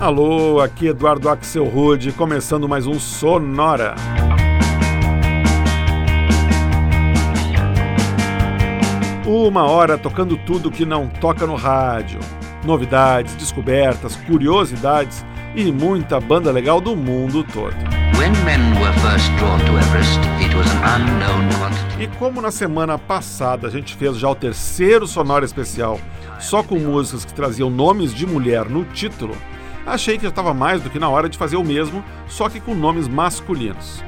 Alô, aqui Eduardo Axel Rude, começando mais um Sonora. Uma hora tocando tudo que não toca no rádio. Novidades, descobertas, curiosidades e muita banda legal do mundo todo. E como na semana passada a gente fez já o terceiro Sonora especial, só com músicas que traziam nomes de mulher no título, achei que já estava mais do que na hora de fazer o mesmo, só que com nomes masculinos.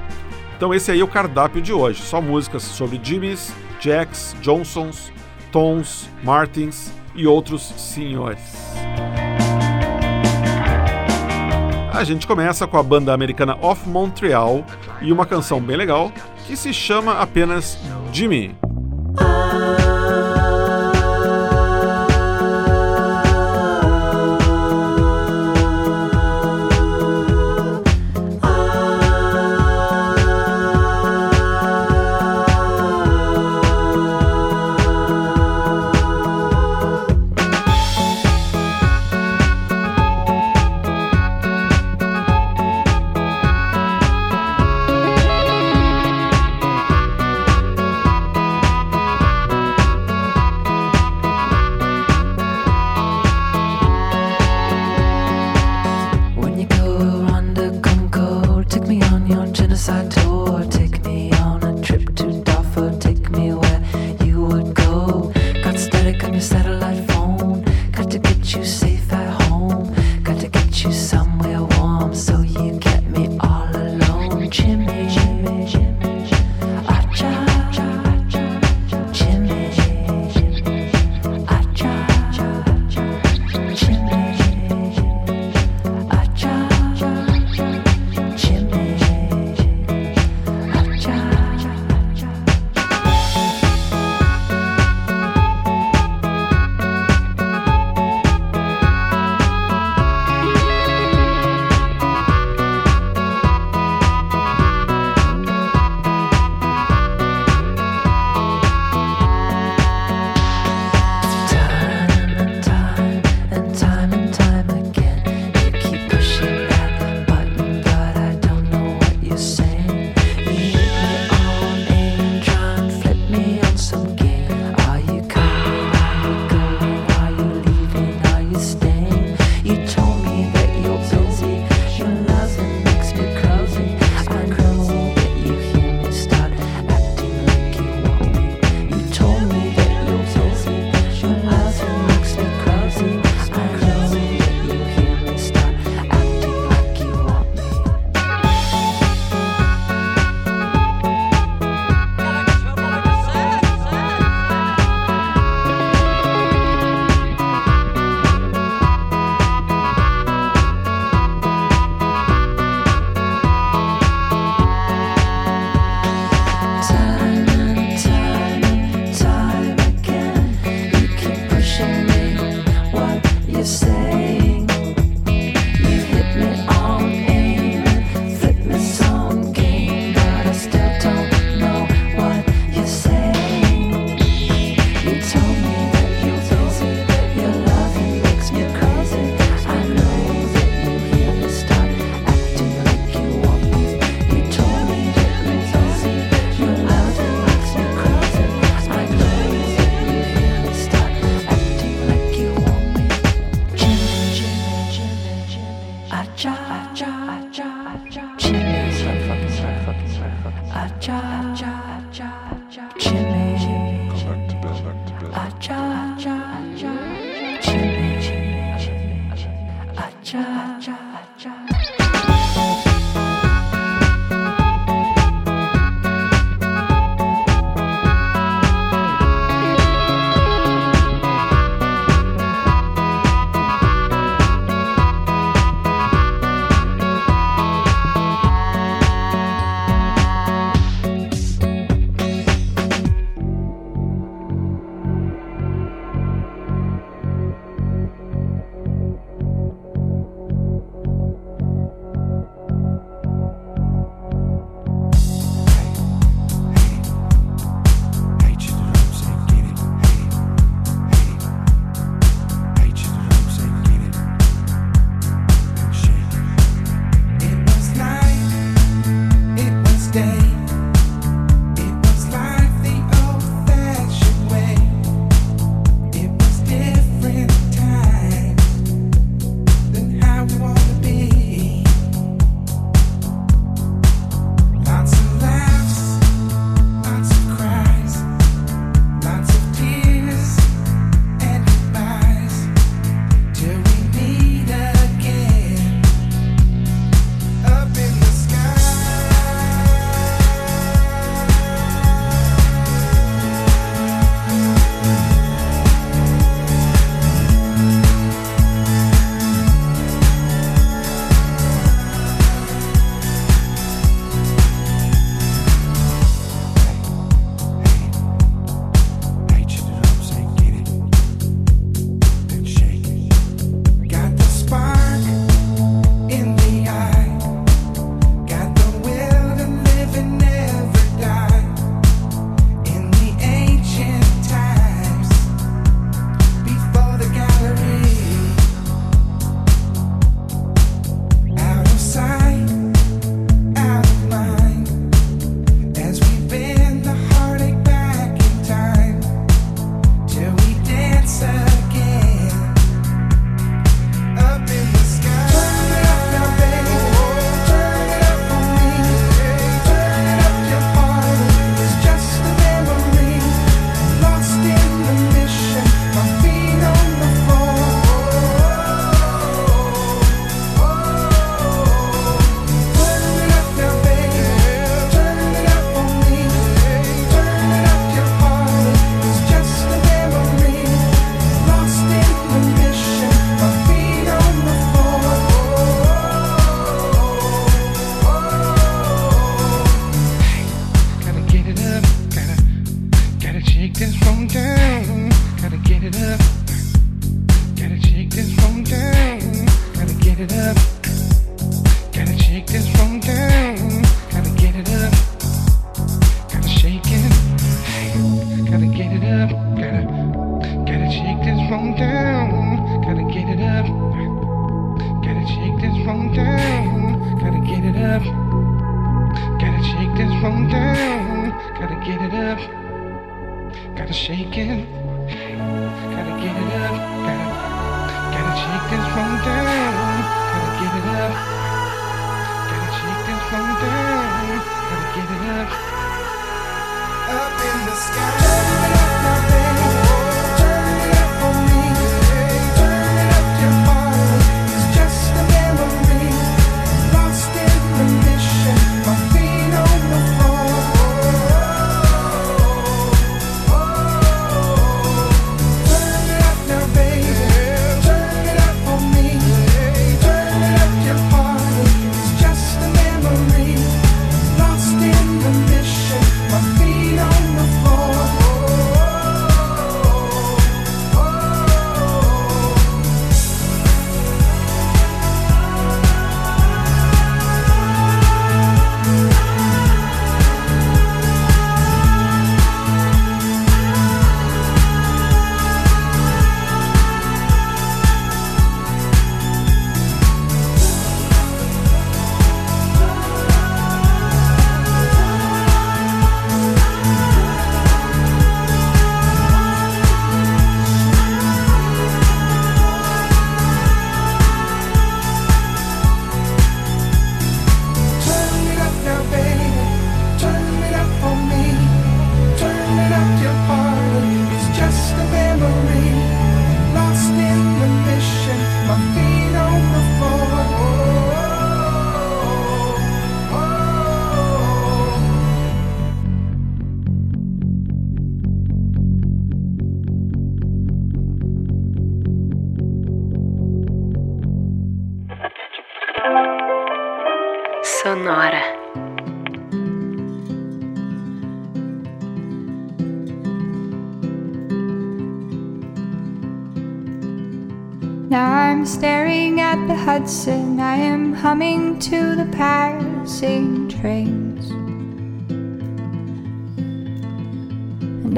Então esse aí é o cardápio de hoje, só músicas sobre Jimmys, Jacks, Johnsons, Tons, Martins e outros senhores. A gente começa com a banda americana Of Montreal e uma canção bem legal que se chama apenas Jimmy.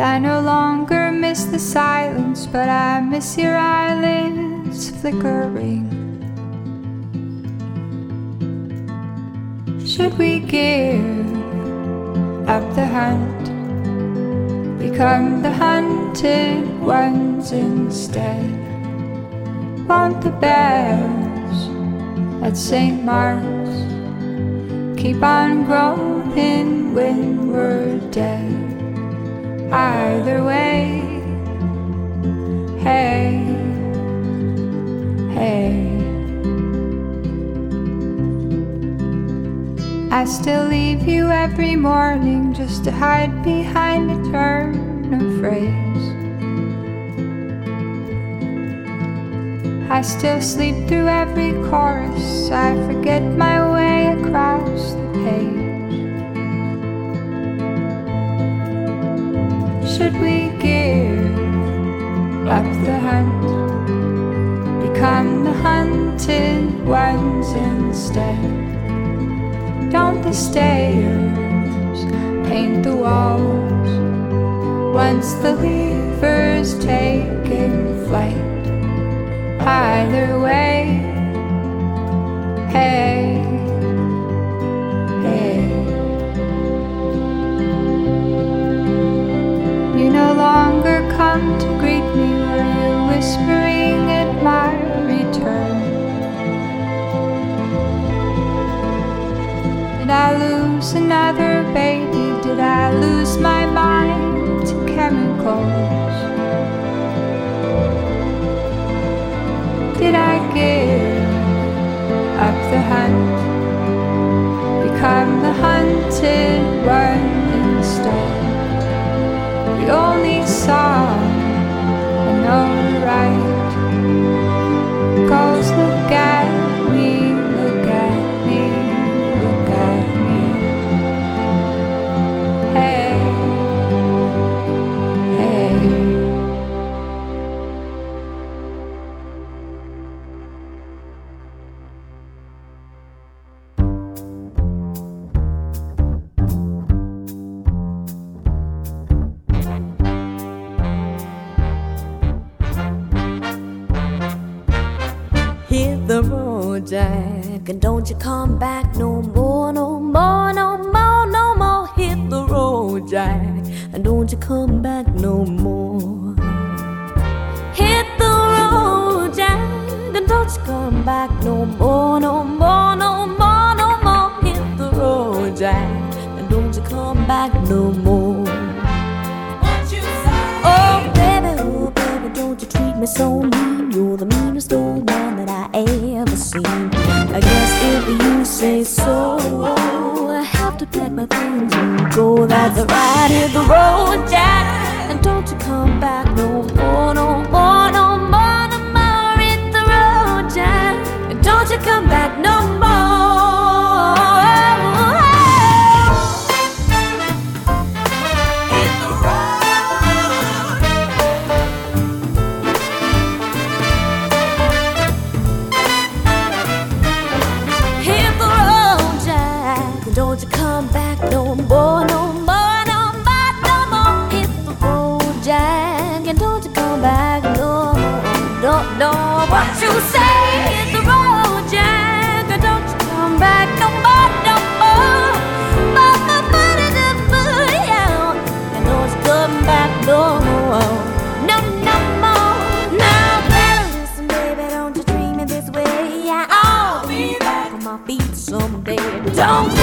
I no longer miss the silence, but I miss your eyelids flickering. Should we give up the hunt, become the hunted ones instead? Won't the bear? at St. Mark's. Keep on growing when we're dead. Either way, hey, hey. I still leave you every morning just to hide behind a turn of phrase. I still sleep through every chorus. I forget my way across the page. Should we give up the hunt? Become the hunted ones instead? Don't the stairs paint the walls once the lever's taken flight? either way. Hey. Come to greet me, were you whispering at my return? Did I lose another baby? Did I lose my mind to chemicals? did I give up the hunt? Become the hunted one instead. The Don't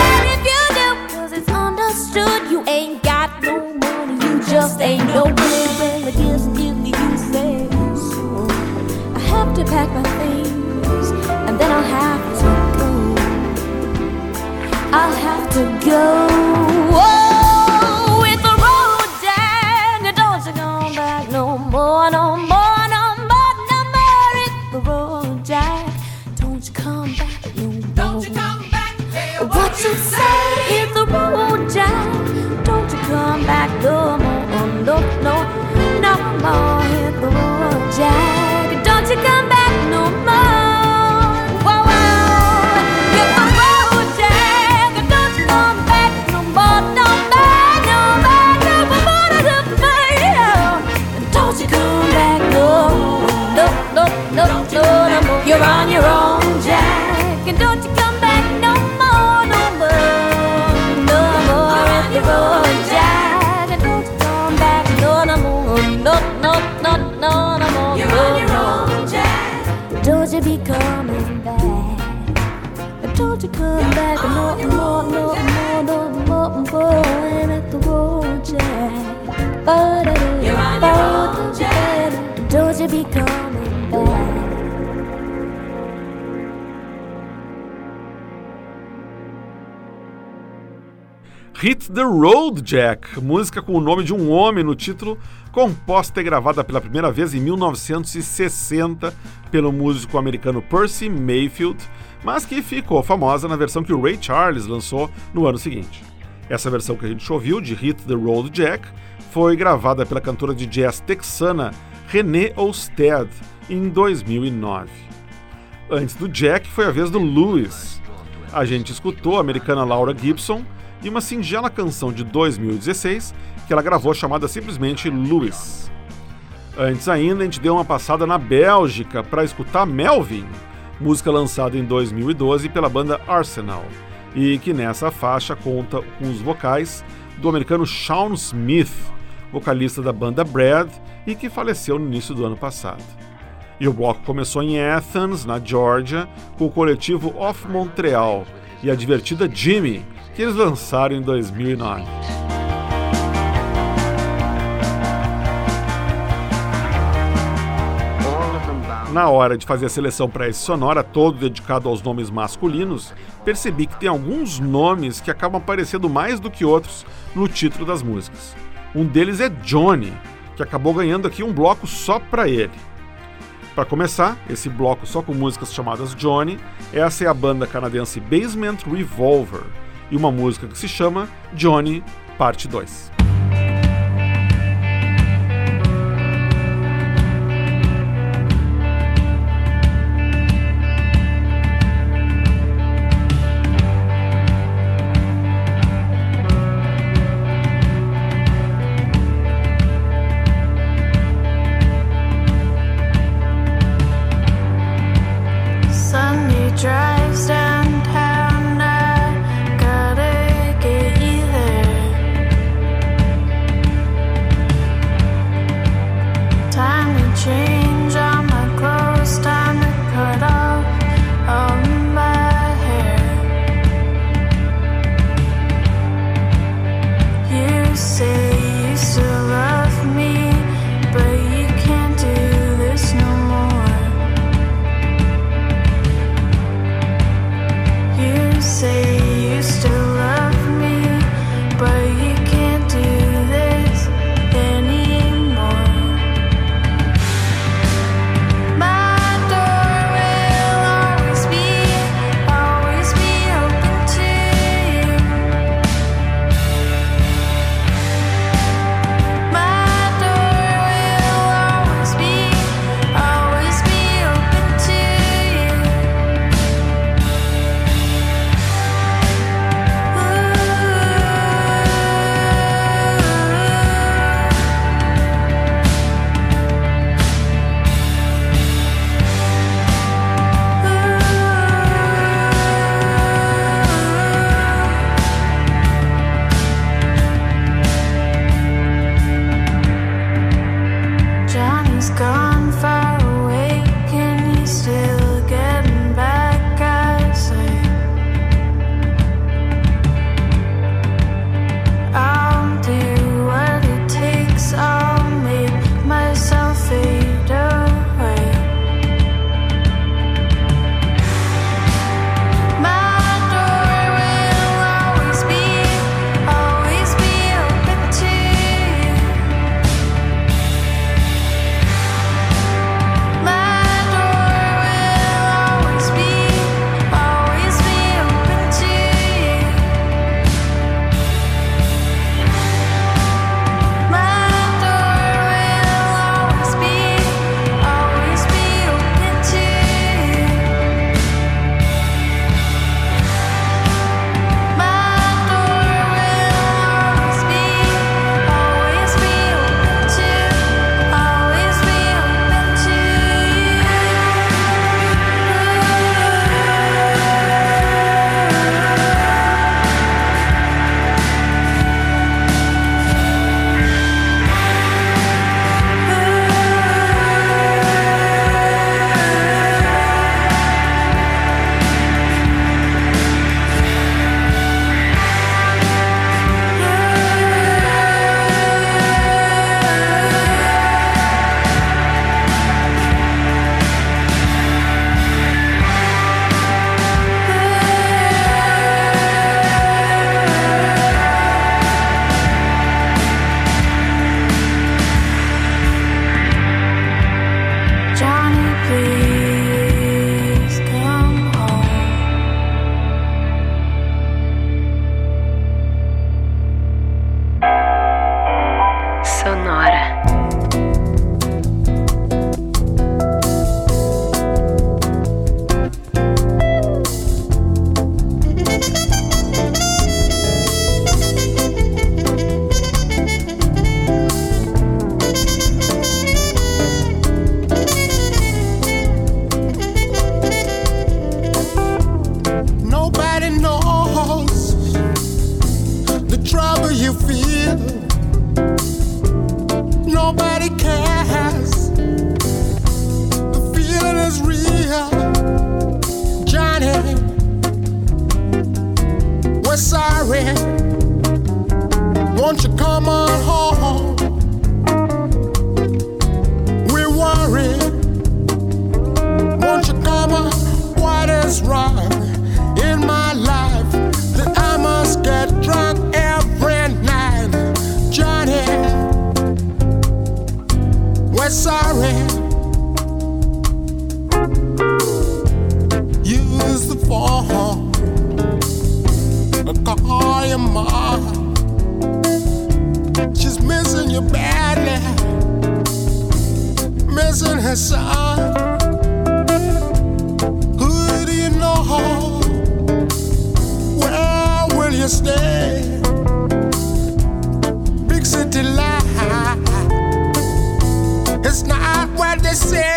Hit the Road Jack, música com o nome de um homem no título, composta e gravada pela primeira vez em 1960 pelo músico americano Percy Mayfield, mas que ficou famosa na versão que o Ray Charles lançou no ano seguinte. Essa versão que a gente ouviu de Hit the Road Jack foi gravada pela cantora de jazz texana Renée Olstead em 2009. Antes do Jack foi a vez do Lewis. A gente escutou a americana Laura Gibson e uma singela canção de 2016 que ela gravou chamada simplesmente Lewis. Antes ainda, a gente deu uma passada na Bélgica para escutar Melvin, música lançada em 2012 pela banda Arsenal, e que nessa faixa conta com os vocais do americano Shawn Smith, vocalista da banda Brad e que faleceu no início do ano passado. E o bloco começou em Athens, na Georgia, com o coletivo Off Montreal e a divertida Jimmy, que eles lançaram em 2009. Na hora de fazer a seleção para esse sonora todo dedicado aos nomes masculinos, percebi que tem alguns nomes que acabam aparecendo mais do que outros no título das músicas. Um deles é Johnny, que acabou ganhando aqui um bloco só para ele. Para começar, esse bloco só com músicas chamadas Johnny, essa é a banda canadense Basement Revolver e uma música que se chama Johnny Parte 2. still not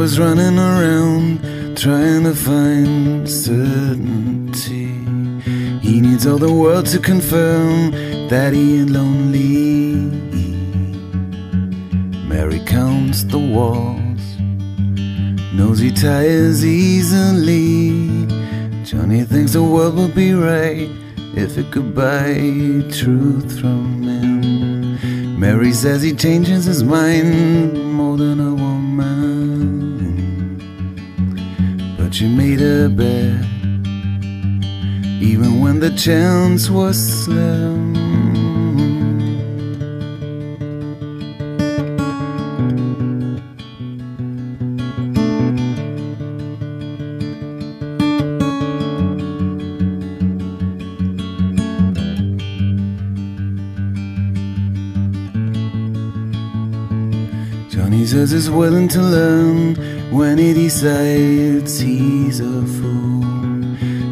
Always running around trying to find certainty. He needs all the world to confirm that he ain't lonely. Mary counts the walls, knows he tires easily. Johnny thinks the world would be right if it could buy truth from him. Mary says he changes his mind when the chance was slim. Johnny says he's willing to learn when he decides he's a fool.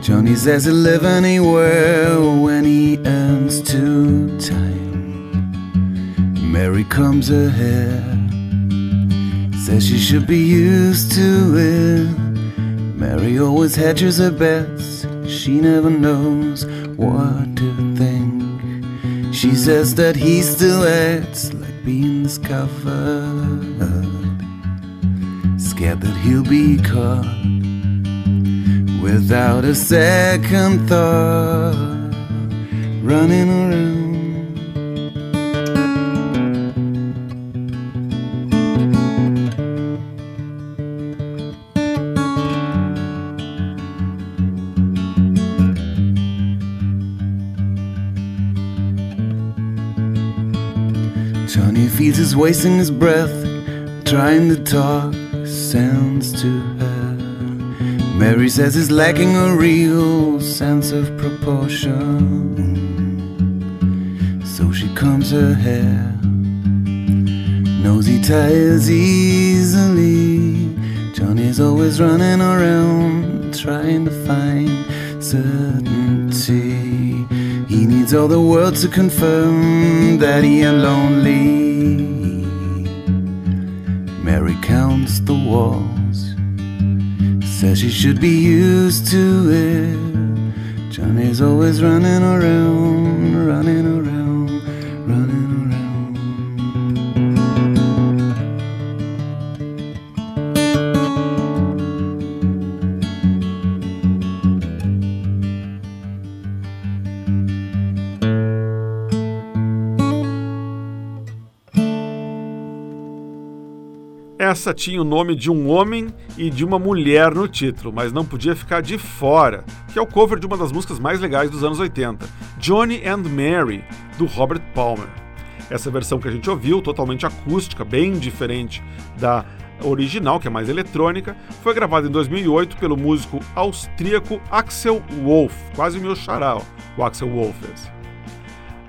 Johnny says he'll live anywhere when he earns two time. Mary comes ahead, says she should be used to it. Mary always hedges her bets, she never knows what to think. She says that he still acts like being discovered, scared that he'll be caught without a second thought running around. Johnny feeds his waste in his breath trying to talk sounds too. Mary says he's lacking a real sense of proportion. So she combs her hair, knows he tires easily. Johnny's always running around trying to find certainty. He needs all the world to confirm that he lonely. Mary counts the walls, says she should be used to it. Johnny's always running around, running around, Essa tinha o nome de um homem e de uma mulher no título, mas não podia ficar de fora, que é o cover de uma das músicas mais legais dos anos 80, Johnny and Mary, do Robert Palmer. Essa versão que a gente ouviu, totalmente acústica, bem diferente da original, que é mais eletrônica, foi gravada em 2008 pelo músico austríaco Axel Wolf, quase o meu xará, o Axel Wolf.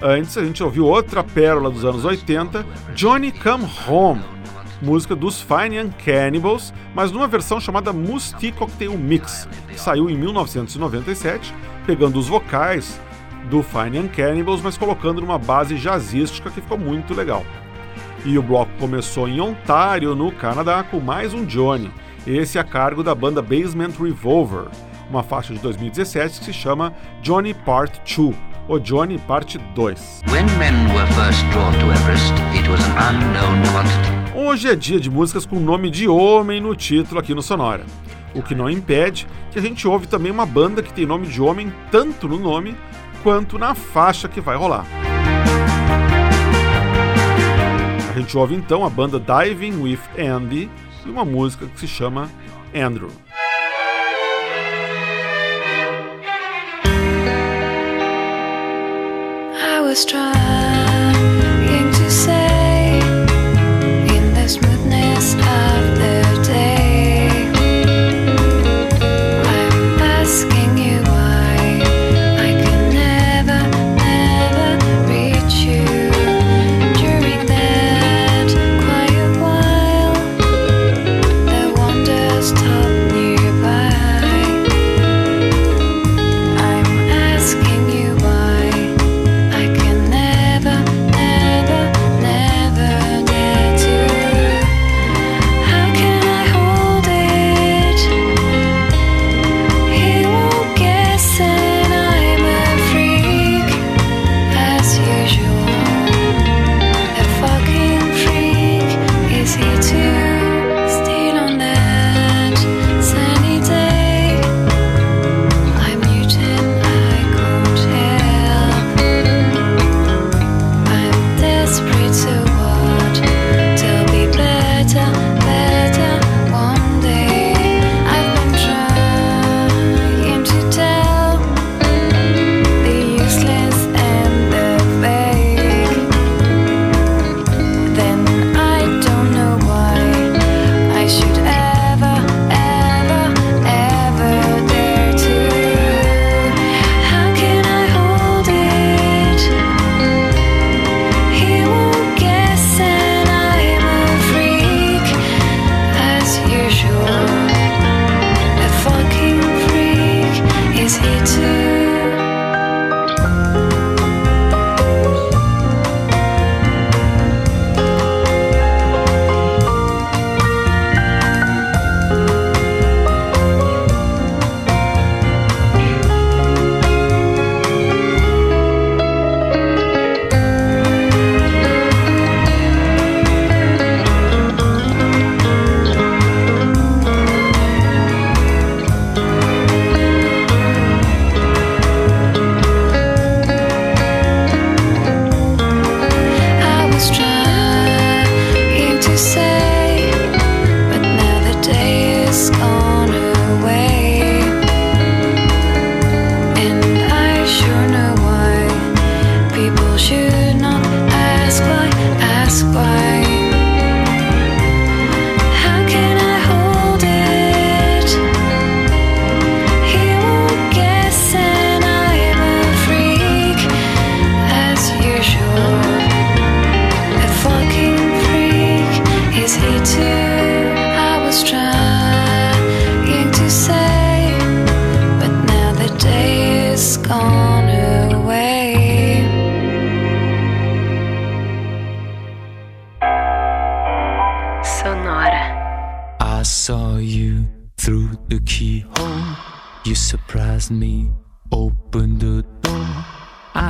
Antes a gente ouviu outra pérola dos anos 80, Johnny Come Home, música dos Fine and Cannibals, mas numa versão chamada Musti Cocktail Mix, que saiu em 1997, pegando os vocais do Fine and Cannibals, mas colocando numa base jazzística que ficou muito legal. E o bloco começou em Ontário, no Canadá, com mais um Johnny, esse a cargo da banda Basement Revolver, uma faixa de 2017 que se chama Johnny Part 2, ou Johnny Parte 2. Hoje é dia de músicas com nome de homem no título aqui no Sonora. O que não impede que a gente ouve também uma banda que tem nome de homem tanto no nome quanto na faixa que vai rolar. A gente ouve então a banda Diving with Andy e uma música que se chama Andrew. I was trying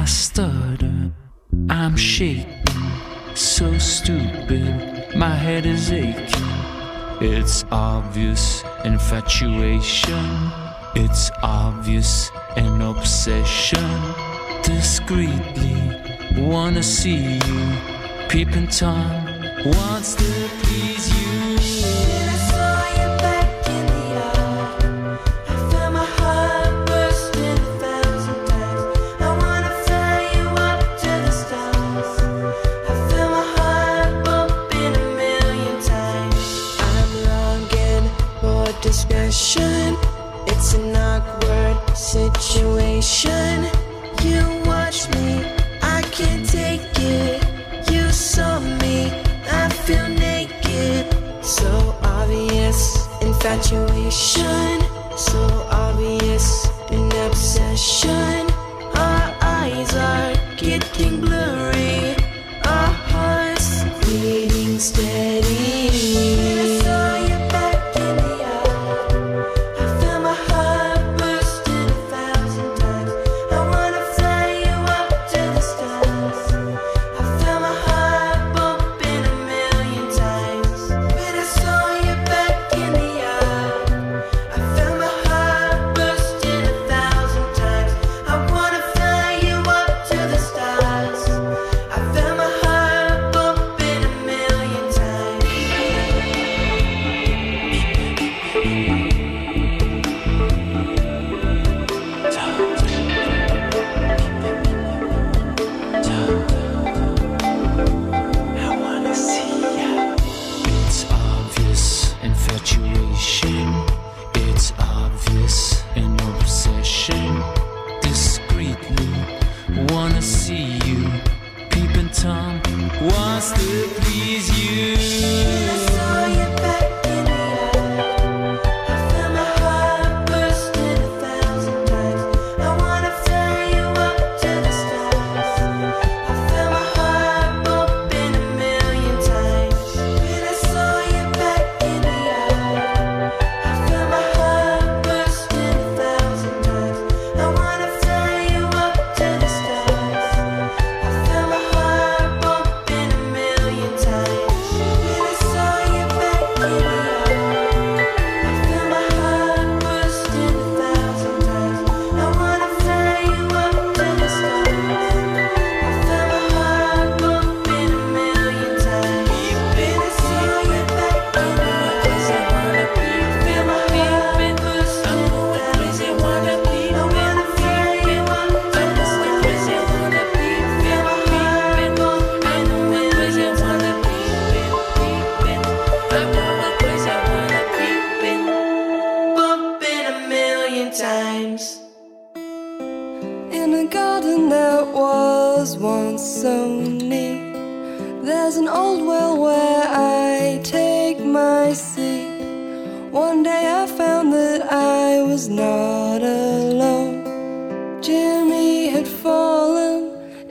stutter, I'm shaking, so stupid, my head is aching. It's obvious infatuation, it's obvious an obsession. Discreetly wanna see you, peeping Tom wants to please you. infatuation.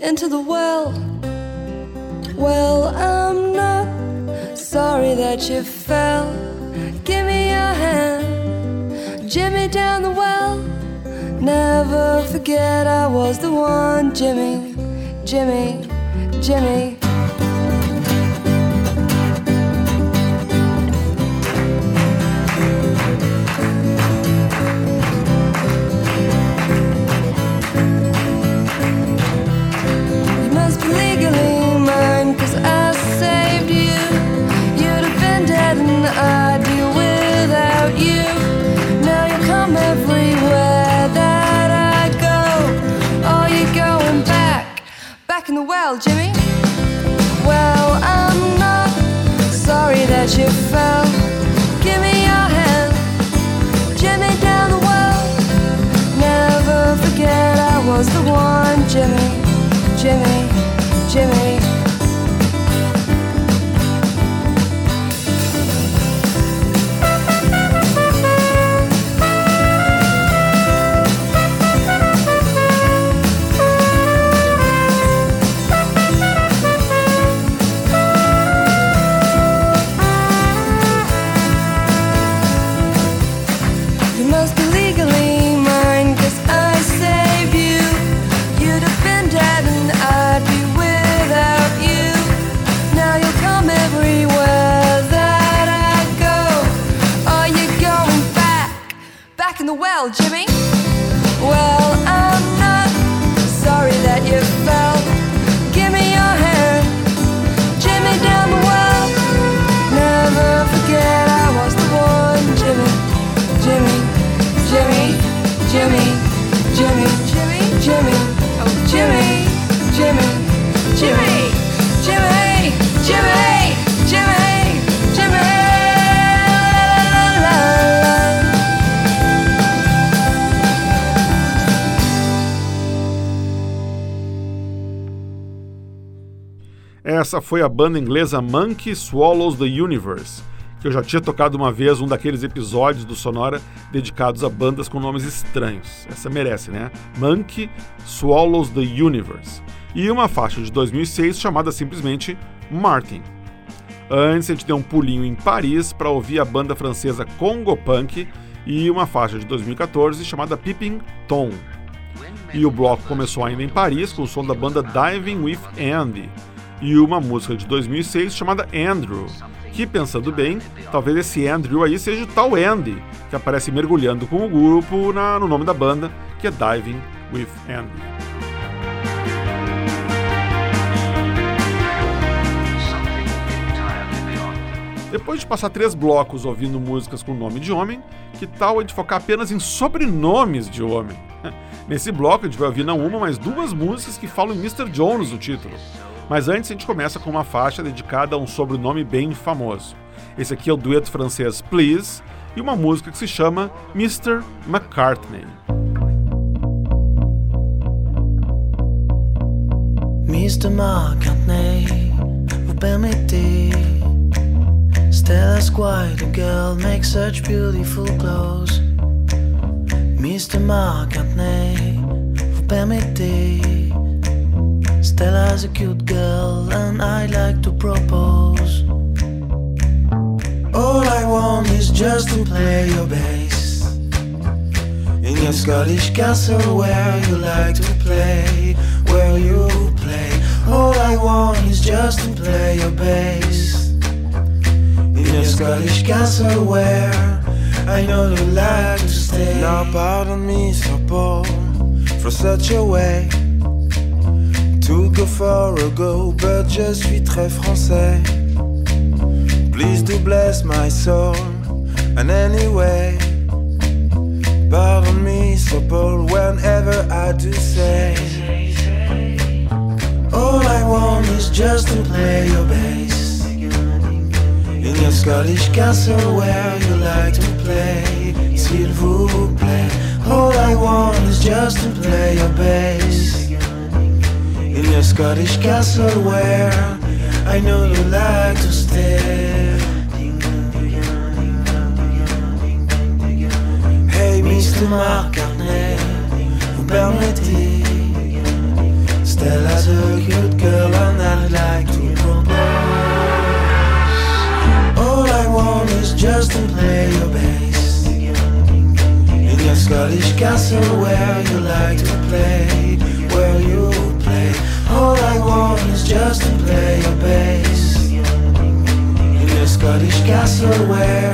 into the well. Well, I'm not sorry that you fell. Give me your hand, Jimmy down the well. Never forget I was the one, Jimmy, Jimmy, Jimmy. well, Jimmy? Well, I'm not sorry that you fell. Give me your hand, Jimmy down the well. Never forget I was the one, Jimmy, Jimmy, Jimmy. Well, Essa foi a banda inglesa Monkey Swallows the Universe, que eu já tinha tocado uma vez um daqueles episódios do Sonora dedicados a bandas com nomes estranhos. Essa merece, né? Monkey Swallows the Universe. E uma faixa de 2006 chamada simplesmente Martin. Antes a gente deu um pulinho em Paris para ouvir a banda francesa Congo Punk e uma faixa de 2014 chamada Peeping Tom. E o bloco começou ainda em Paris com o som da banda Diving with Andy e uma música de 2006 chamada Andrew, que pensando bem, talvez esse Andrew aí seja o tal Andy, que aparece mergulhando com o grupo na- no nome da banda, que é Diving with Andy. Depois de passar três blocos ouvindo músicas com nome de homem, que tal a gente focar apenas em sobrenomes de homem? Nesse bloco a gente vai ouvir não uma, mas duas músicas que falam em Mr. Jones no título. Mas antes a gente começa com uma faixa dedicada a um sobrenome bem famoso. Esse aqui é o dueto francês Please e uma música que se chama Mr. McCartney. Mr. McCartney, vous permettez Stella's quite a girl, makes such beautiful clothes Mr. McCartney, vous permettez Stella's a cute girl and I'd like to propose. All I want is just to play your bass. In your Scottish castle where you like to play Where you play. All I want is just to play your bass. In your Scottish castle where I know you like to stay. Now pardon me, Sir Paul, for such a way to go for a go, but je suis très français. Please do bless my soul, and anyway, pardon me, Sir Paul, whenever I do say, All I want is just to play your bass. In your Scottish castle where you like to play S'il vous plaît. All I want is just to play your bass In your Scottish castle where I know you like to stay Hey Mr. McCartney Vous permettez Stella's a cute girl and I'd like to propose. All I want is just to play your bass. In your Scottish castle where you like to play Where you All I want is just to play your bass In your Scottish castle where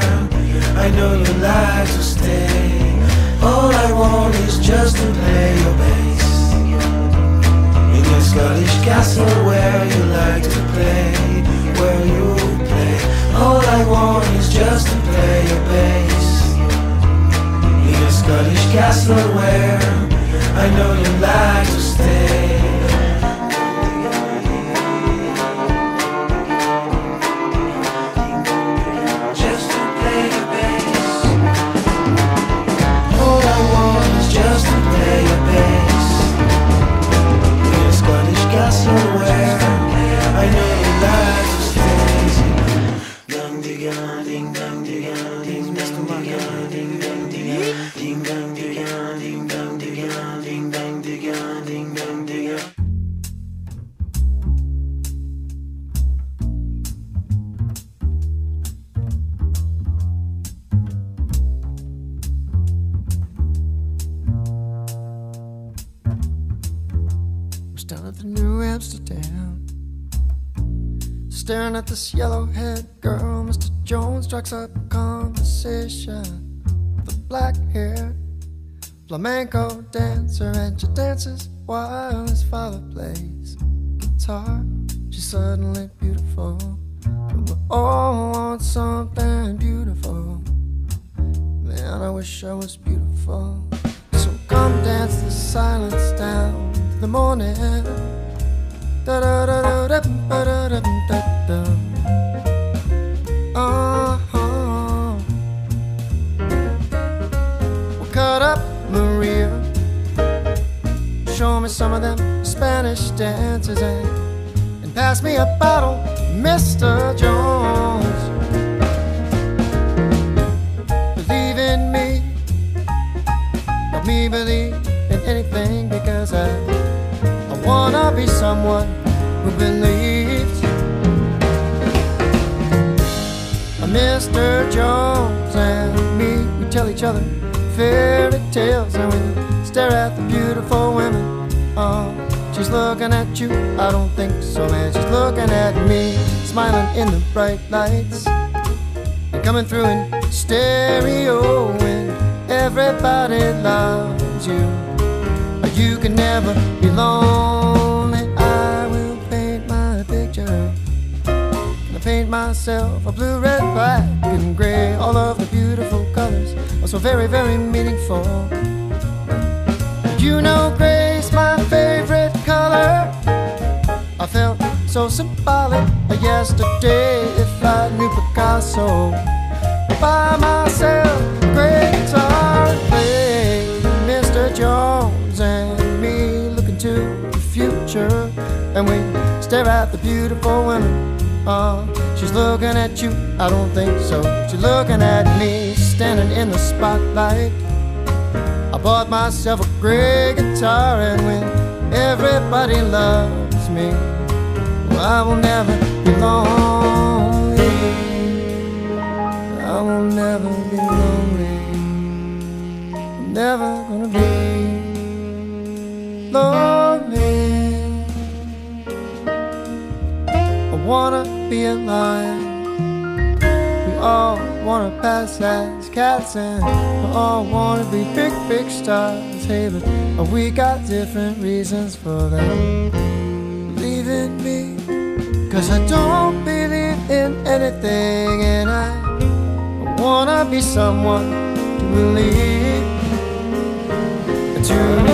I know you like to stay All I want is just to play your bass in your Scottish castle where you like to play, where you play. All I want is just to play your bass. In your Scottish castle where I know you like to stay. Flamenco dancer, and she dances while his father plays guitar. She's suddenly beautiful. But we all want something beautiful. Man, I wish I was beautiful. So come dance the silence down to the morning. Da da da da da da da da da me some of them Spanish dances and, eh? and pass me a bottle, Mr. Jones. Believe in me, let me believe in anything because I, I wanna be someone who believes. Mr. Jones and me, we tell each other fairy tales and we stare at the beautiful women. Oh, she's looking at you, I don't think so, man. She's looking at me, smiling in the bright lights. And coming through in stereo, and everybody loves you. But you can never be lonely. I will paint my picture. I paint myself a blue, red, black, and gray. All of the beautiful colors are so very, very meaningful. You know, gray's my favorite color. I felt so symbolic yesterday. If I knew Picasso by myself, great guitar and play. Mr. Jones and me looking to the future, and we stare at the beautiful women. Uh, she's looking at you, I don't think so. She's looking at me, standing in the spotlight. I bought myself a great guitar, and when everybody loves me, well, I will never be lonely. I will never be lonely. I'm never gonna be lonely. I wanna be alive. We all wanna pass as cats and all wanna be big, big stars. Hey, but we got different reasons for that. Believe in me, cause I don't believe in anything and I, wanna be someone to believe. To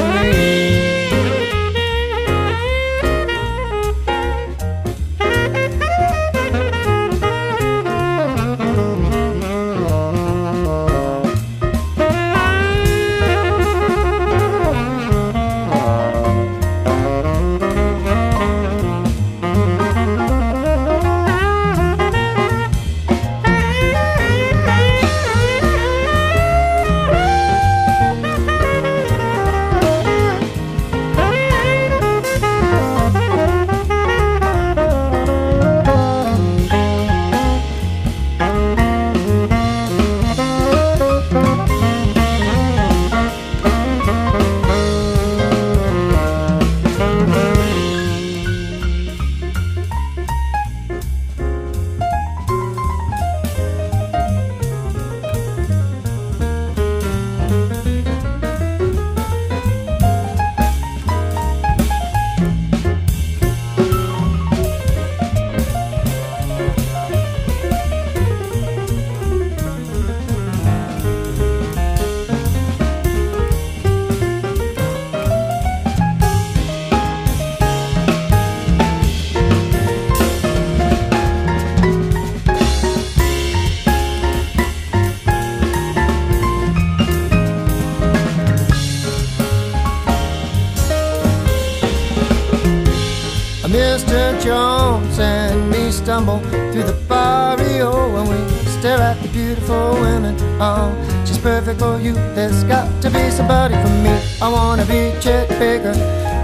you. There's got to be somebody for me. I wanna be Chet Baker.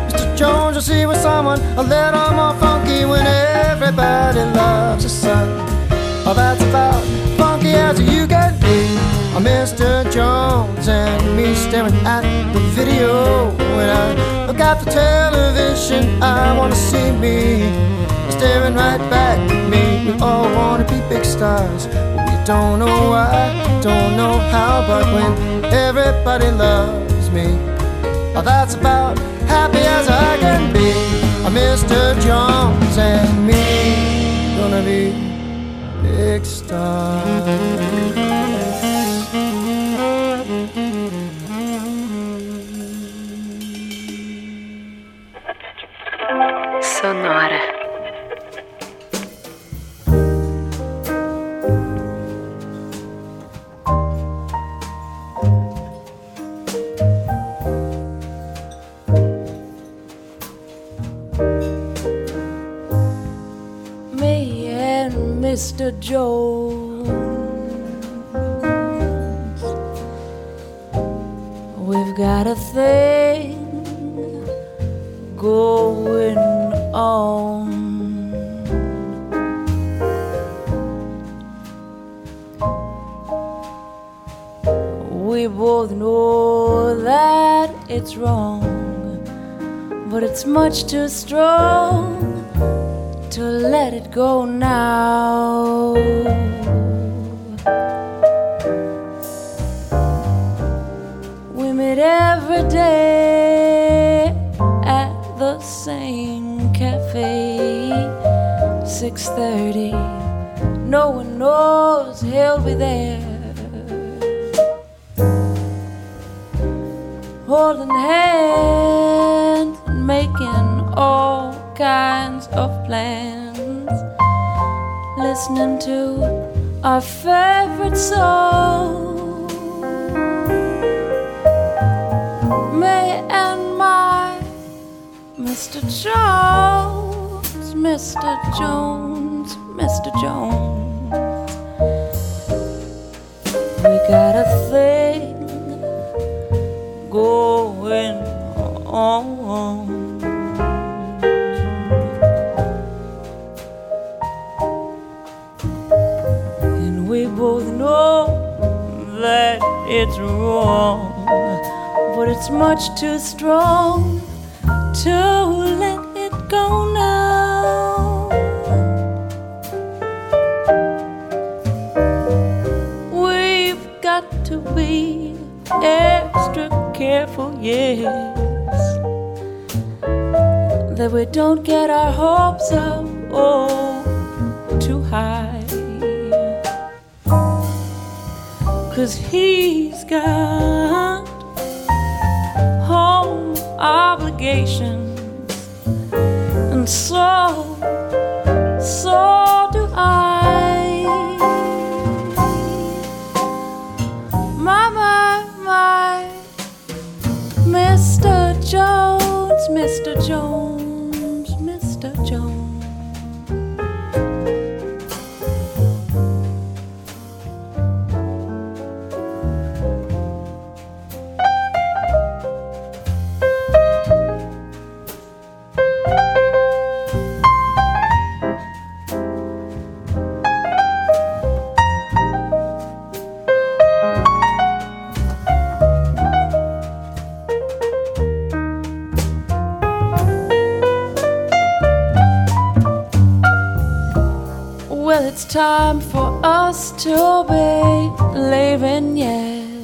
Mr. Jones, you'll see with someone a little more funky when everybody loves the sun. Oh, that's about funky as you can be. Oh, Mr. Jones and me staring at the video when I look at the television. I wanna see me staring right back at me. We all wanna be big stars, don't know why, don't know how. But when everybody loves me, oh, that's about happy as I can be. Uh, Mr. Jones and me gonna be big stars. Mr. Jones. We've got a thing going on. We both know that it's wrong, but it's much too strong both know that it's wrong, but it's much too strong to let it go now. We've got to be extra careful, yes, that we don't get our hopes up oh Cause he's got home obligations, and so, to be yes.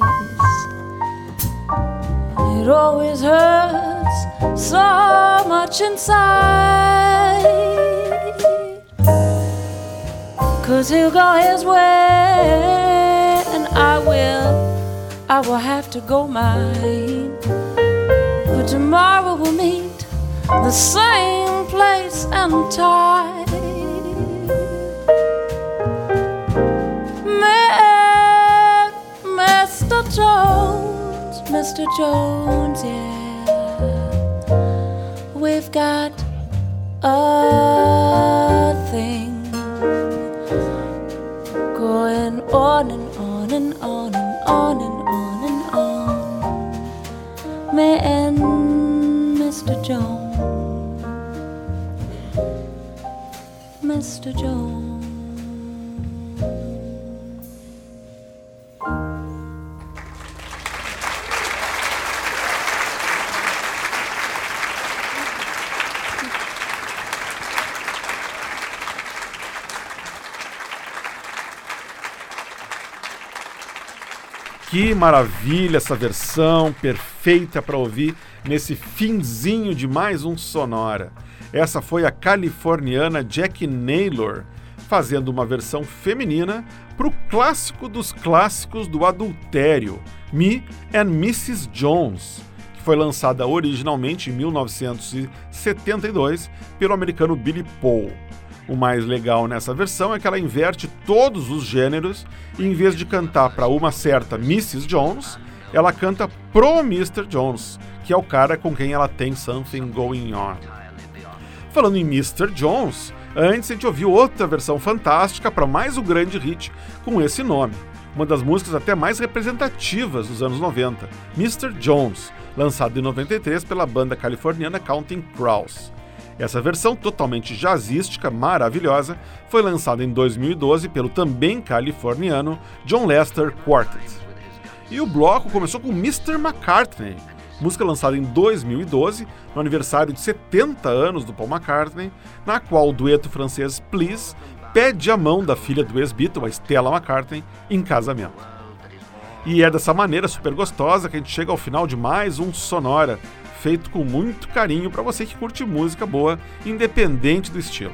It always hurts so much inside. Cause he'll go his way, and I will, I will have to go mine. But tomorrow we'll meet the same place and time. Jones, Mr. Jones, yeah. We've got a thing going on and on and on and on and on and on. Me and Mr. Jones, Mr. Jones. Que maravilha essa versão, perfeita para ouvir nesse finzinho de mais um Sonora. Essa foi a californiana Jack Naylor fazendo uma versão feminina para o clássico dos clássicos do adultério, Me and Mrs. Jones, que foi lançada originalmente em 1972 pelo americano Billy Paul. O mais legal nessa versão é que ela inverte todos os gêneros e em vez de cantar para uma certa Mrs. Jones, ela canta pro Mr. Jones, que é o cara com quem ela tem something going on. Falando em Mr. Jones, antes a gente ouviu outra versão fantástica para mais um grande hit com esse nome, uma das músicas até mais representativas dos anos 90, Mr. Jones, lançado em 93 pela banda californiana Counting Crows. Essa versão totalmente jazzística, maravilhosa, foi lançada em 2012 pelo também californiano John Lester Quartet. E o bloco começou com Mr. McCartney, música lançada em 2012, no aniversário de 70 anos do Paul McCartney, na qual o dueto francês Please pede a mão da filha do ex-Beatle, a Stella McCartney, em casamento. E é dessa maneira super gostosa que a gente chega ao final de mais um Sonora, feito com muito carinho para você que curte música boa, independente do estilo.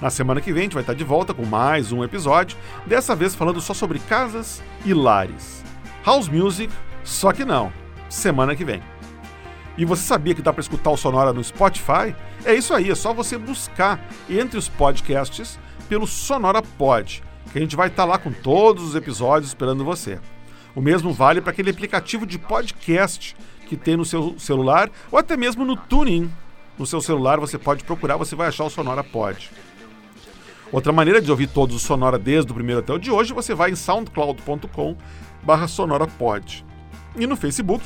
Na semana que vem a gente vai estar de volta com mais um episódio, dessa vez falando só sobre casas e lares. House Music, só que não. Semana que vem. E você sabia que dá para escutar o Sonora no Spotify? É isso aí, é só você buscar entre os podcasts pelo Sonora Pod, que a gente vai estar lá com todos os episódios esperando você. O mesmo vale para aquele aplicativo de podcast que tem no seu celular ou até mesmo no TuneIn. No seu celular você pode procurar, você vai achar o Sonora Pod. Outra maneira de ouvir todos os Sonora desde o primeiro até o de hoje, você vai em soundcloud.com barra sonorapod. E no Facebook,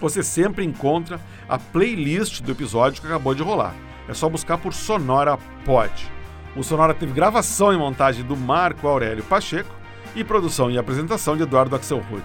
você sempre encontra a playlist do episódio que acabou de rolar. É só buscar por Sonora Pod. O Sonora teve gravação e montagem do Marco Aurélio Pacheco e produção e apresentação de Eduardo Axelrod.